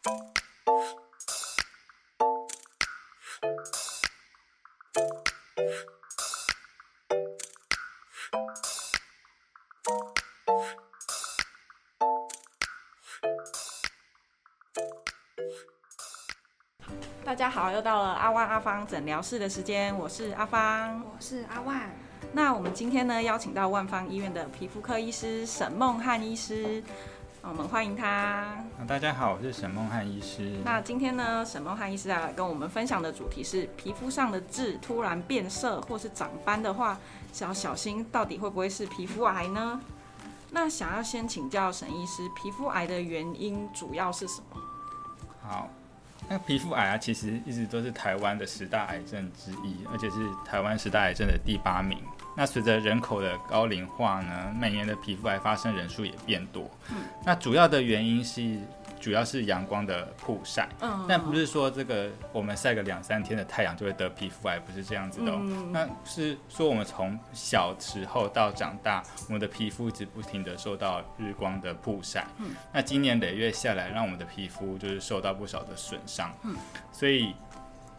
大家好，又到了阿万阿芳诊疗室的时间，我是阿芳。我是阿万，那我们今天呢，邀请到万方医院的皮肤科医师沈梦汉医师，我们欢迎他。啊大家好，我是沈梦汉医师。那今天呢，沈梦汉医师要来跟我们分享的主题是皮肤上的痣突然变色或是长斑的话，是要小心到底会不会是皮肤癌呢？那想要先请教沈医师，皮肤癌的原因主要是什么？好，那皮肤癌啊，其实一直都是台湾的十大癌症之一，而且是台湾十大癌症的第八名。那随着人口的高龄化呢，每年的皮肤癌发生人数也变多。嗯那主要的原因是，主要是阳光的曝晒。嗯但不是说这个我们晒个两三天的太阳就会得皮肤癌，不是这样子的、哦。嗯那是说我们从小时候到长大，我们的皮肤一直不停的受到日光的曝晒。嗯那今年累月下来，让我们的皮肤就是受到不少的损伤。嗯所以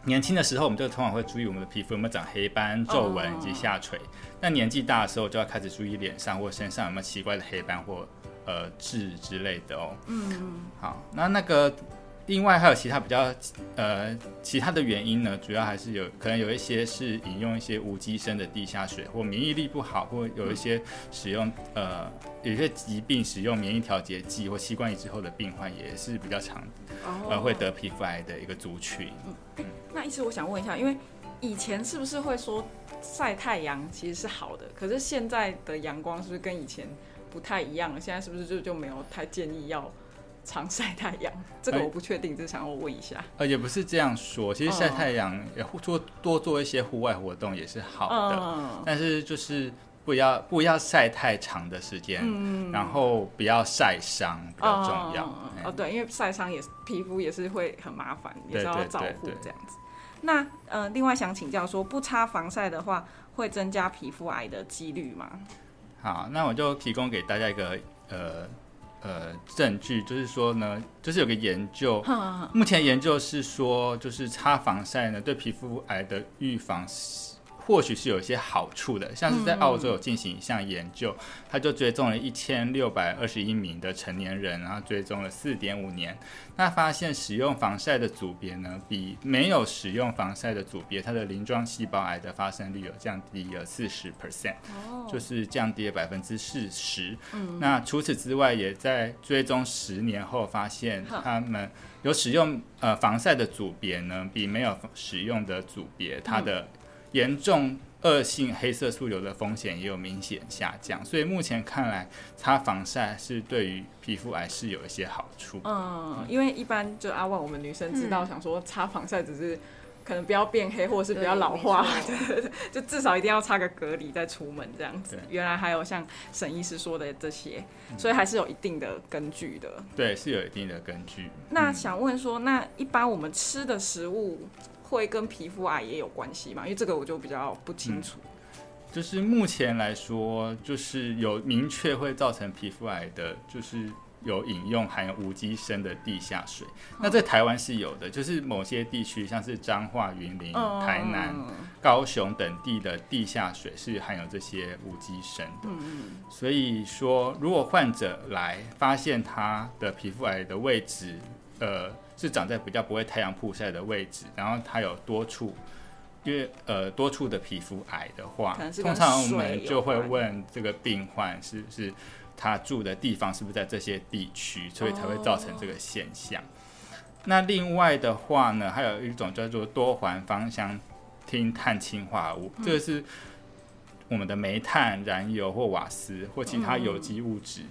年轻的时候，我们就通常会注意我们的皮肤有没有长黑斑、皱纹哦以及下垂。那年纪大的时候，就要开始注意脸上或身上有没有奇怪的黑斑或呃痣之类的哦。嗯好，那那个另外还有其他比较呃其他的原因呢，主要还是有可能有一些是饮用一些无机生的地下水，或免疫力不好，或有一些使用呃有一些疾病使用免疫调节剂或器官移植后的病患也是比较常哦呃会得皮肤癌的一个族群。嗯那意思我想问一下，因为以前是不是会说晒太阳其实是好的，可是现在的阳光是不是跟以前不太一样了？现在是不是就就没有太建议要常晒太阳？这个哎我不确定，只是想要问一下。呃，也不是这样说，其实晒嗯太阳也互做多做一些户外活动也是好的，嗯但是就是不要不要晒太长的时间，嗯然后不要晒伤比较重要。哎哦哦，对，因为晒伤也是皮肤也是会很麻烦，也是要照顾这样子。那呃，另外想请教说，不擦防晒的话，会增加皮肤癌的几率吗？好，那我就提供给大家一个呃呃证据，就是说呢，就是有个研究，目前研究是说，就是擦防晒呢，对皮肤癌的预防是或许是有一些好处的。像是在澳洲有进行一项研究，他就追踪了一千六百二十一名的成年人，然后追踪了四点五年，那发现使用防晒的组别呢，比没有使用防晒的组别，它的鳞状细胞癌的发生率有降低了四十 percent。哦，就是降低了百分之四十。嗯那除此之外，也在追踪十年后发现，他们有使用呃防晒的组别呢，比没有使用的组别，它的严重恶性黑色素瘤的风险也有明显下降。所以目前看来，擦防晒是对于皮肤癌是有一些好处。嗯，因为一般就阿万我们女生知道，嗯想说擦防晒只是可能不要变黑，或者是不要老化对对对，就至少一定要擦个隔离再出门这样子。原来还有像沈医师说的这些，嗯所以还是有一定的根据的。对，是有一定的根据。那嗯想问说，那一般我们吃的食物会跟皮肤癌也有关系嘛？因为这个我就比较不清楚。就是目前来说，就是有明确会造成皮肤癌的，就是有饮用含有无机砷的地下水。那在台湾是有的，就是某些地区，像是彰化、云林、嗯台南、高雄等地的地下水是含有这些无机砷的。所以说，如果患者来发现他的皮肤癌的位置，呃，是长在比较不会太阳曝晒的位置，然后它有多处，因为呃多处的皮肤癌的话通常我们就会问这个病患是不是他住的地方是不是在这些地区，所以才会造成这个现象。那另外的话呢，还有一种叫做多环芳香烃碳氢化合物，这个是我们的煤炭、燃油或瓦斯或其他有机物质，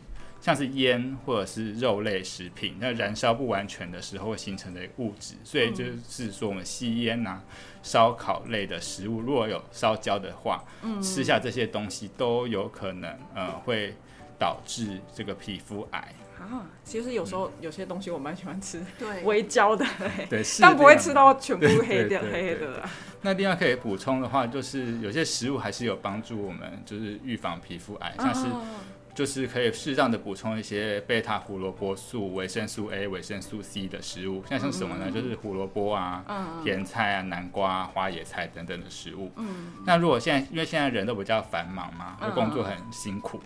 像是烟或者是肉类食品，那燃烧不完全的时候会形成的物质。所以就是说，我们吸烟呐、烧烤类的食物，如果有烧焦的话，吃下这些东西都有可能呃会导致这个皮肤癌。啊，其实有时候有些东西我蛮喜欢吃对，微焦的，对，适但不会吃到全部对黑的对对黑黑的啦。那另外可以补充的话，就是有些食物还是有帮助我们，就是预防皮肤癌，像是啊就是可以适当的补充一些贝塔胡萝卜素、维生素 A、维生素 C 的食物，像像什么呢？就是胡萝卜啊、甜菜啊、南瓜、花野菜等等的食物。嗯，那如果现在因为现在人都比较繁忙嘛，工作很辛苦，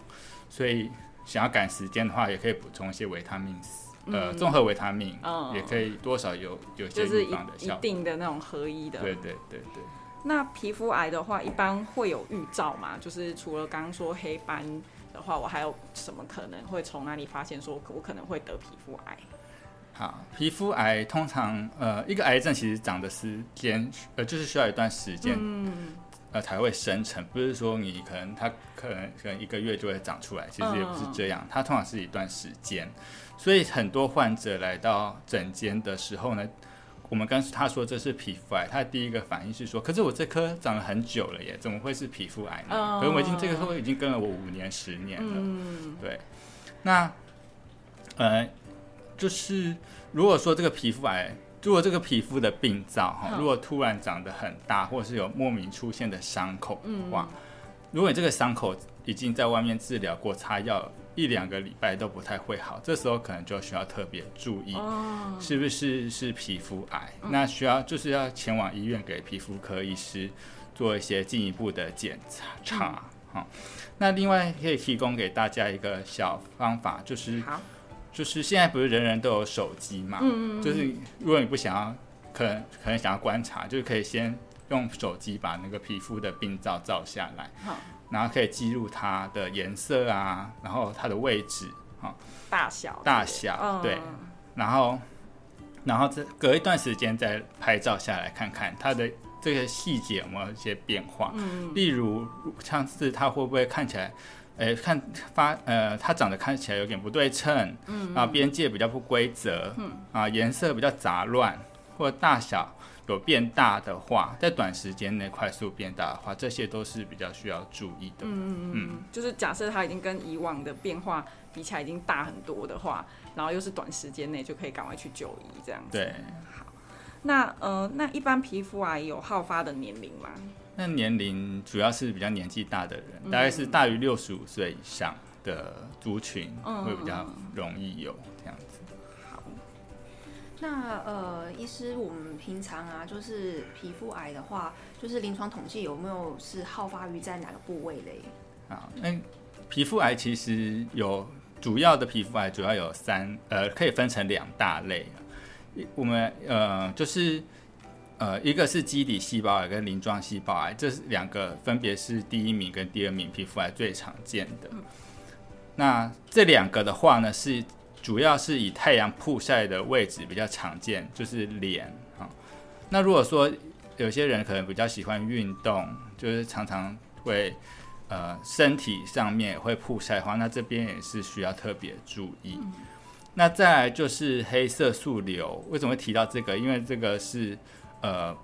所以想要赶时间的话，也可以补充一些维他命 C，呃，综合维他命，也可以多少有有些就是一预防的一效果。定的那种合一的。对对对对。那皮肤癌的话，一般会有预兆嘛？就是除了刚刚说黑斑的话，我还有什么可能会从哪里发现说我可能会得皮肤癌？好，皮肤癌通常呃，一个癌症其实长的时间呃，就是需要一段时间，嗯呃才会生成，不是说你可能它可能可能一个月就会长出来，其实也不是这样，它通常是一段时间，所以很多患者来到诊间的时候呢。我们刚他说这是皮肤癌，他的第一个反应是说：“可是我这颗长了很久了耶，怎么会是皮肤癌呢？可是我已经这个颗已经跟了我五年、十年了。”对，那呃，就是如果说这个皮肤癌，如果这个皮肤的病灶哈，如果突然长得很大，或者是有莫名出现的伤口的话，如果你这个伤口已经在外面治疗过、擦药。一两个礼拜都不太会好，这时候可能就需要特别注意，是不是是皮肤癌？那需要就是要前往医院给皮肤科医师做一些进一步的检查。哈，那另外可以提供给大家一个小方法，就是就是现在不是人人都有手机嘛？就是如果你不想要，可能可能想要观察，就是可以先用手机把那个皮肤的病灶照下来。好。然后可以记录它的颜色啊，然后它的位置，啊，大小，大小，对，然后，然后这隔一段时间再拍照下来看看它的这个细节有没有一些变化，嗯，例如像是它会不会看起来，诶，看发，呃，它长得看起来有点不对称，嗯，啊，边界比较不规则，嗯，啊，颜色比较杂乱，或大小。有变大的话，在短时间内快速变大的话，这些都是比较需要注意的。嗯嗯嗯，就是假设它已经跟以往的变化比起来已经大很多的话，然后又是短时间内就可以赶快去就医这样子。对，好。那呃，那一般皮肤癌有好发的年龄吗？那年龄主要是比较年纪大的人，大概是大于六十五岁以上的族群会比较容易有这样子。那呃，医师，我们平常啊，就是皮肤癌的话，就是临床统计有没有是好发于在哪个部位嘞？啊，那皮肤癌其实有主要的皮肤癌主要有三呃，可以分成两大类。我们呃，就是呃，一个是基底细胞癌跟鳞状细胞癌，这是两个分别是第一名跟第二名皮肤癌最常见的。那这两个的话呢是。主要是以太阳曝晒的位置比较常见，就是脸啊。那如果说有些人可能比较喜欢运动，就是常常会呃身体上面会曝晒的话，那这边也是需要特别注意。那再来就是黑色素瘤，为什么会提到这个？因为这个是呃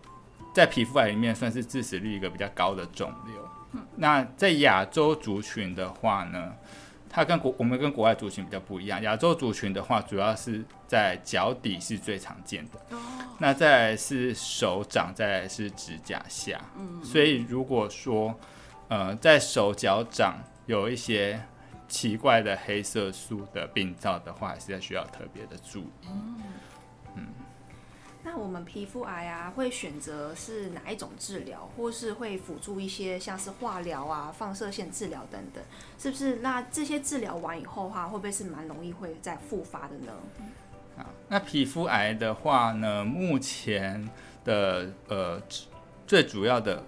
在皮肤癌里面算是致死率一个比较高的肿瘤。那在亚洲族群的话呢？它跟国我们跟国外族群比较不一样，亚洲族群的话，主要是在脚底是最常见的，那再来是手掌，再来是指甲下。嗯，所以如果说呃在手脚掌有一些奇怪的黑色素的病灶的话，还是要需要特别的注意。嗯。那我们皮肤癌啊，会选择是哪一种治疗，或是会辅助一些像是化疗啊、放射线治疗等等，是不是？那这些治疗完以后的话，会不会是蛮容易会再复发的呢？啊，那皮肤癌的话呢，目前的呃最主要的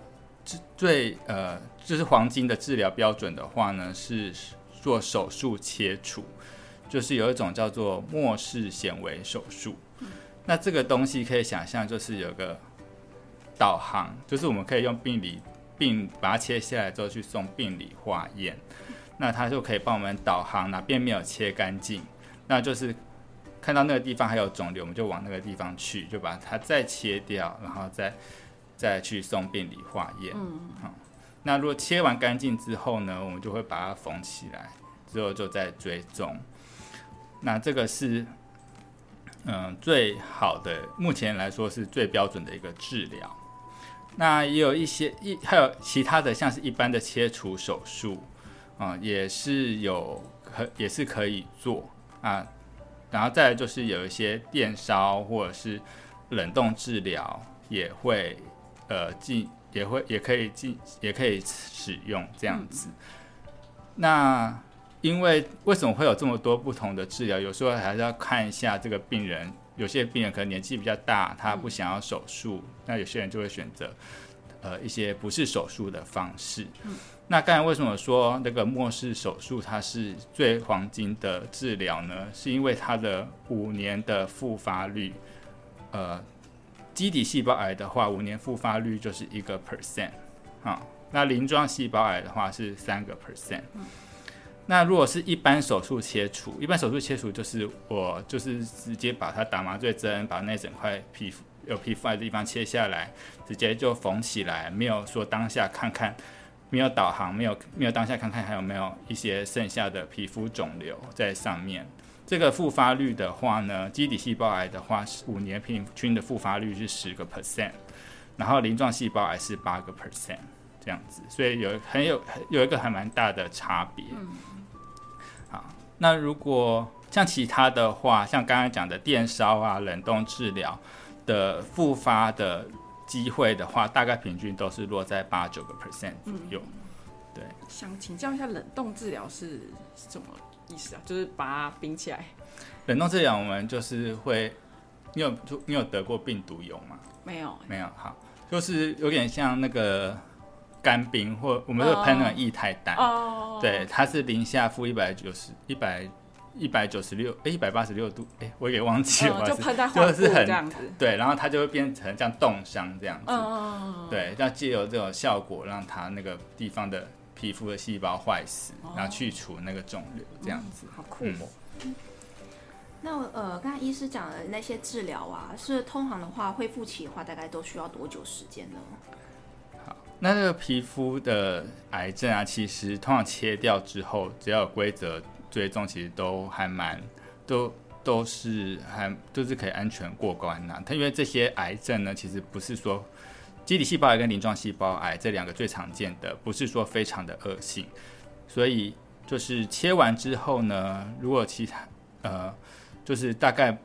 最呃就是黄金的治疗标准的话呢，是做手术切除，就是有一种叫做末氏显微手术。那这个东西可以想象，就是有个导航，就是我们可以用病理病把它切下来之后去送病理化验，那它就可以帮我们导航哪边没有切干净，那就是看到那个地方还有肿瘤，我们就往那个地方去，就把它再切掉，然后再再去送病理化验。嗯，好，那如果切完干净之后呢，我们就会把它缝起来，之后就再追踪。那这个是。嗯，最好的目前来说是最标准的一个治疗。那也有一些一还有其他的，像是一般的切除手术，啊，也是有可也是可以做啊。然后再来就是有一些电烧或者是冷冻治疗也会呃进也会也可以进也可以使用这样子。那因为为什么会有这么多不同的治疗？有时候还是要看一下这个病人。有些病人可能年纪比较大，他不想要手术，那有些人就会选择呃一些不是手术的方式。那刚才为什么说那个末世手术它是最黄金的治疗呢？是因为它的五年的复发率，呃，基底细胞癌的话，五年复发率就是一个 percent 啊。那鳞状细胞癌的话是三个 percent。那如果是一般手术切除，一般手术切除就是我就是直接把它打麻醉针，把那整块皮肤有皮肤癌的地方切下来，直接就缝起来，没有说当下看看，没有导航，没有没有当下看看还有没有一些剩下的皮肤肿瘤在上面。这个复发率的话呢，基底细胞癌的话五年平均的复发率是十个 percent，然后鳞状细胞癌是八个 percent 这样子，所以有很有有一个还蛮大的差别。那如果像其他的话，像刚刚讲的电烧啊、冷冻治疗的复发的机会的话，大概平均都是落在八九个 percent 左右。对，想请教一下，冷冻治疗是什么意思啊？就是把它冰起来。冷冻治疗我们就是会，你有你有得过病毒疣吗？没有，没有。好，就是有点像那个。干冰或我们就喷那个液态氮，对，它是零下负一百九十一百一百九十六哎一百八十六度哎，我也忘记了，就喷在就是很对，然后它就会变成像冻伤这样子，对，要借由这种效果让它那个地方的皮肤的细胞坏死，然后去除那个肿瘤这样子，好酷哦。那呃，刚才医师讲的那些治疗啊，是通常的话恢复期的话，大概都需要多久时间呢？那这个皮肤的癌症啊，其实通常切掉之后，只要有规则追踪，其实都还蛮都都是还都是可以安全过关的。它因为这些癌症呢，其实不是说基底细胞癌跟鳞状细胞癌这两个最常见的，不是说非常的恶性，所以就是切完之后呢，如果其他呃，就是大概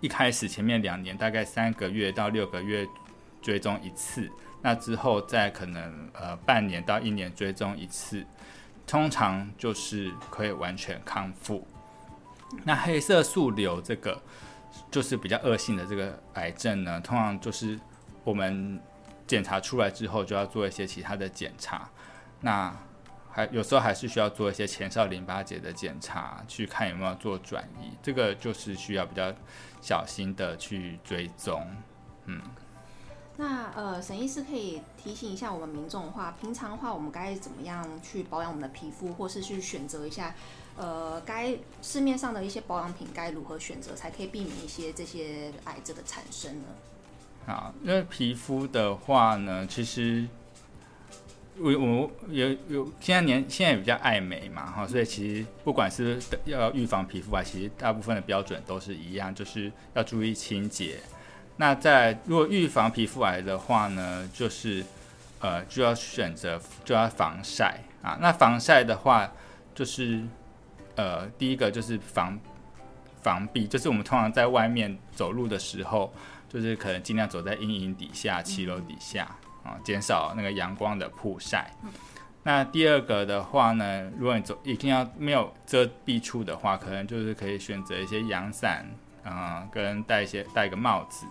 一开始前面两年，大概三个月到六个月追踪一次。那之后再可能呃半年到一年追踪一次，通常就是可以完全康复。那黑色素瘤这个就是比较恶性的这个癌症呢，通常就是我们检查出来之后就要做一些其他的检查，那还有时候还是需要做一些前哨淋巴结的检查，去看有没有做转移，这个就是需要比较小心的去追踪，嗯。那呃，沈医师可以提醒一下我们民众的话，平常的话，我们该怎么样去保养我们的皮肤，或是去选择一下，呃，该市面上的一些保养品该如何选择，才可以避免一些这些癌症的产生呢？好，因为皮肤的话呢，其实我我有有现在年现在也比较爱美嘛，哈，所以其实不管是要预防皮肤癌，其实大部分的标准都是一样，就是要注意清洁。那在如果预防皮肤癌的话呢，就是呃就要选择就要防晒啊。那防晒的话，就是呃第一个就是防防避，就是我们通常在外面走路的时候，就是可能尽量走在阴影底下、骑楼底下啊，减少那个阳光的曝晒。那第二个的话呢，如果你走一定要没有遮蔽处的话，可能就是可以选择一些阳伞。啊，跟戴一些戴个帽子，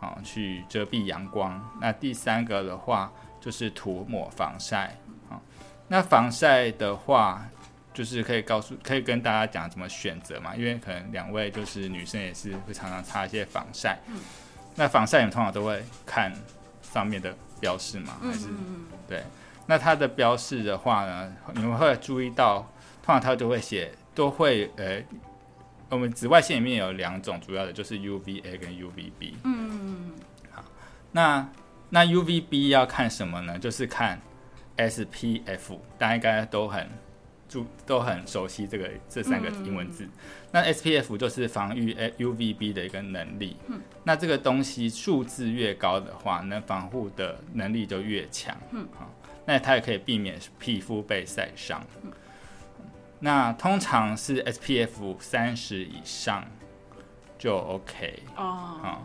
啊，去遮蔽阳光。那第三个的话，就是涂抹防晒。啊，那防晒的话，就是可以告诉，可以跟大家讲怎么选择嘛。因为可能两位就是女生，也是会常常擦一些防晒。嗯。那防晒你们通常都会看上面的标示吗？还是对？那它的标示的话呢，你们会注意到，通常它就会写，都会呃。我们紫外线里面有两种主要的，就是 UVA 跟 UVB。嗯，好，那那 UVB 要看什么呢？就是看 SPF，大家应该都很注都很熟悉这个这三个英文字。那 SPF 就是防御 UVB 的一个能力。嗯，那这个东西数字越高的话，能防护的能力就越强。嗯，好，那它也可以避免皮肤被晒伤。那通常是 SPF 三十以上就 OK 哦，啊、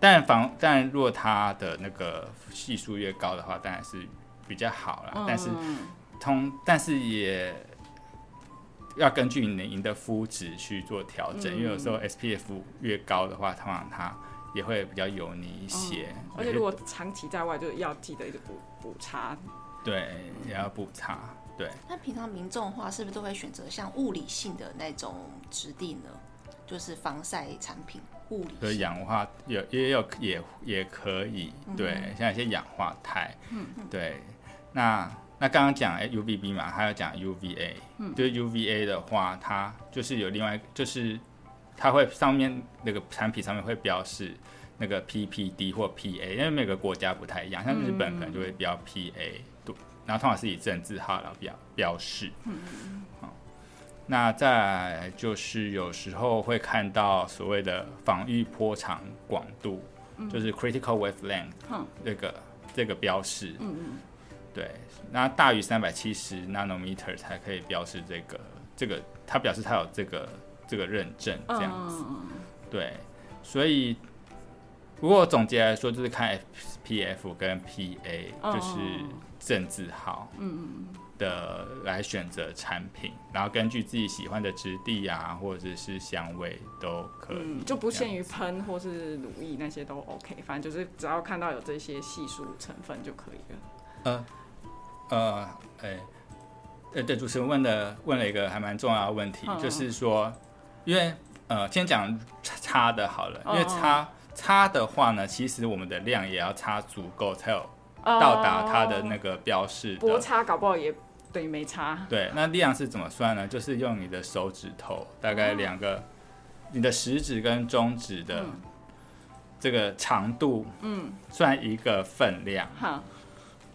但防但如果它的那个系数越高的话，当然是比较好啦。但是嗯通但是也要根据你的肤质去做调整，因为有时候 SPF 越高的话，通常它也会比较油腻一些，而且如果长期在外，就要记得一直补补擦。对也要补擦，对。那平常民众的话，是不是都会选择像物理性的那种质地呢？就是防晒产品，物理就是性。氧化有也有也也可以，对，像一些氧化钛，对。那那刚刚讲哎 UVB 嘛，还有讲 UVA，就是 UVA 的话，它就是有另外就是它会上面那个产品上面会标示那个 PPD 或 PA，因为每个国家不太一样，像日本可能就会标 PA，对，然后通常是以政治号来标标示，好那再来就是有时候会看到所谓的防御波长广度，就是 critical wavelength 嗯这个这个标示，嗯嗯，对，那大于三百七十 nanometer 才可以标示这个这个，它表示它有这个这个认证这样子，嗯。对，所以如果总结来说，就是看 SPF 跟 PA，嗯就是正字号，嗯的来选择产品，然后根据自己喜欢的质地啊，或者是香味都可以，嗯，就不限于喷或是乳液那些都 OK，反正就是只要看到有这些系数成分就可以了。呃呃，哎、呃，对，主持人问的问了一个还蛮重要的问题，嗯就是说，因为呃，先讲擦的好了，因为嗯擦擦的话呢，其实我们的量也要差足够，才有到达它的那个标示的。薄擦，搞不好也等于没擦。对，那量是怎么算呢？就是用你的手指头，大概两个，你的食指跟中指的嗯这个长度，嗯，算一个分量。哈，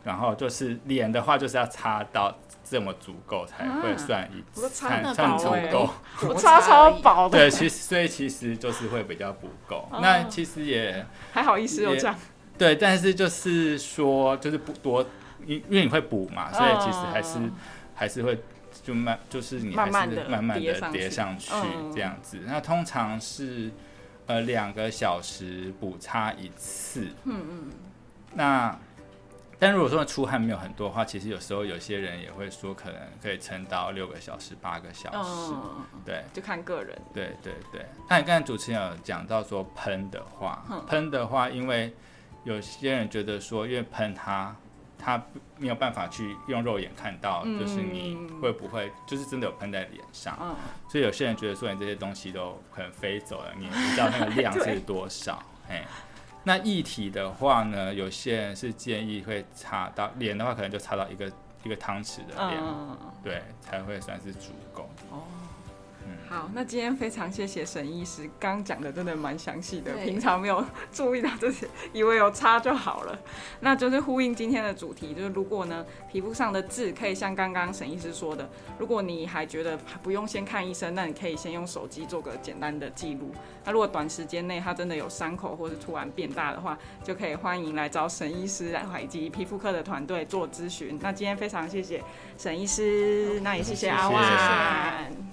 然后就是脸的话，就是要擦到这么足够才会算一我都擦算足够。我薄擦超薄的，对，其实所以其实就是会比较不够。哦那其实也还好意思有也这样。对，但是就是说就是不多，因因为你会补嘛，所以其实还是、嗯还是会就慢，就是你还是慢慢的叠上去这样子。那通常是呃两个小时补擦一次。嗯嗯，那但如果说出汗没有很多的话，其实有时候有些人也会说，可能可以撑到六个小时、八个小时。嗯，对就看个人。对对对。那你刚才主持人有讲到说喷的话，喷的话，因为有些人觉得说，因为喷它。它没有办法去用肉眼看到，嗯就是你会不会就是真的有喷在脸上，嗯，所以有些人觉得说你这些东西都可能飞走了，你也不知道那个量 是多少。哎，那液体的话呢，有些人是建议会擦到脸的话，可能就擦到一个一个汤匙的量，嗯，对，才会算是足够。好，那今天非常谢谢沈医师，刚刚讲的真的蛮详细的，平常没有注意到这些，以为有擦就好了。那就是呼应今天的主题，就是如果呢皮肤上的痣可以像刚刚沈医师说的，如果你还觉得不用先看医生，那你可以先用手机做个简单的记录。那如果短时间内它真的有伤口或是突然变大的话，就可以欢迎来找沈医师来以及皮肤科的团队做咨询。那今天非常谢谢沈医师，那也谢谢阿谢谢万。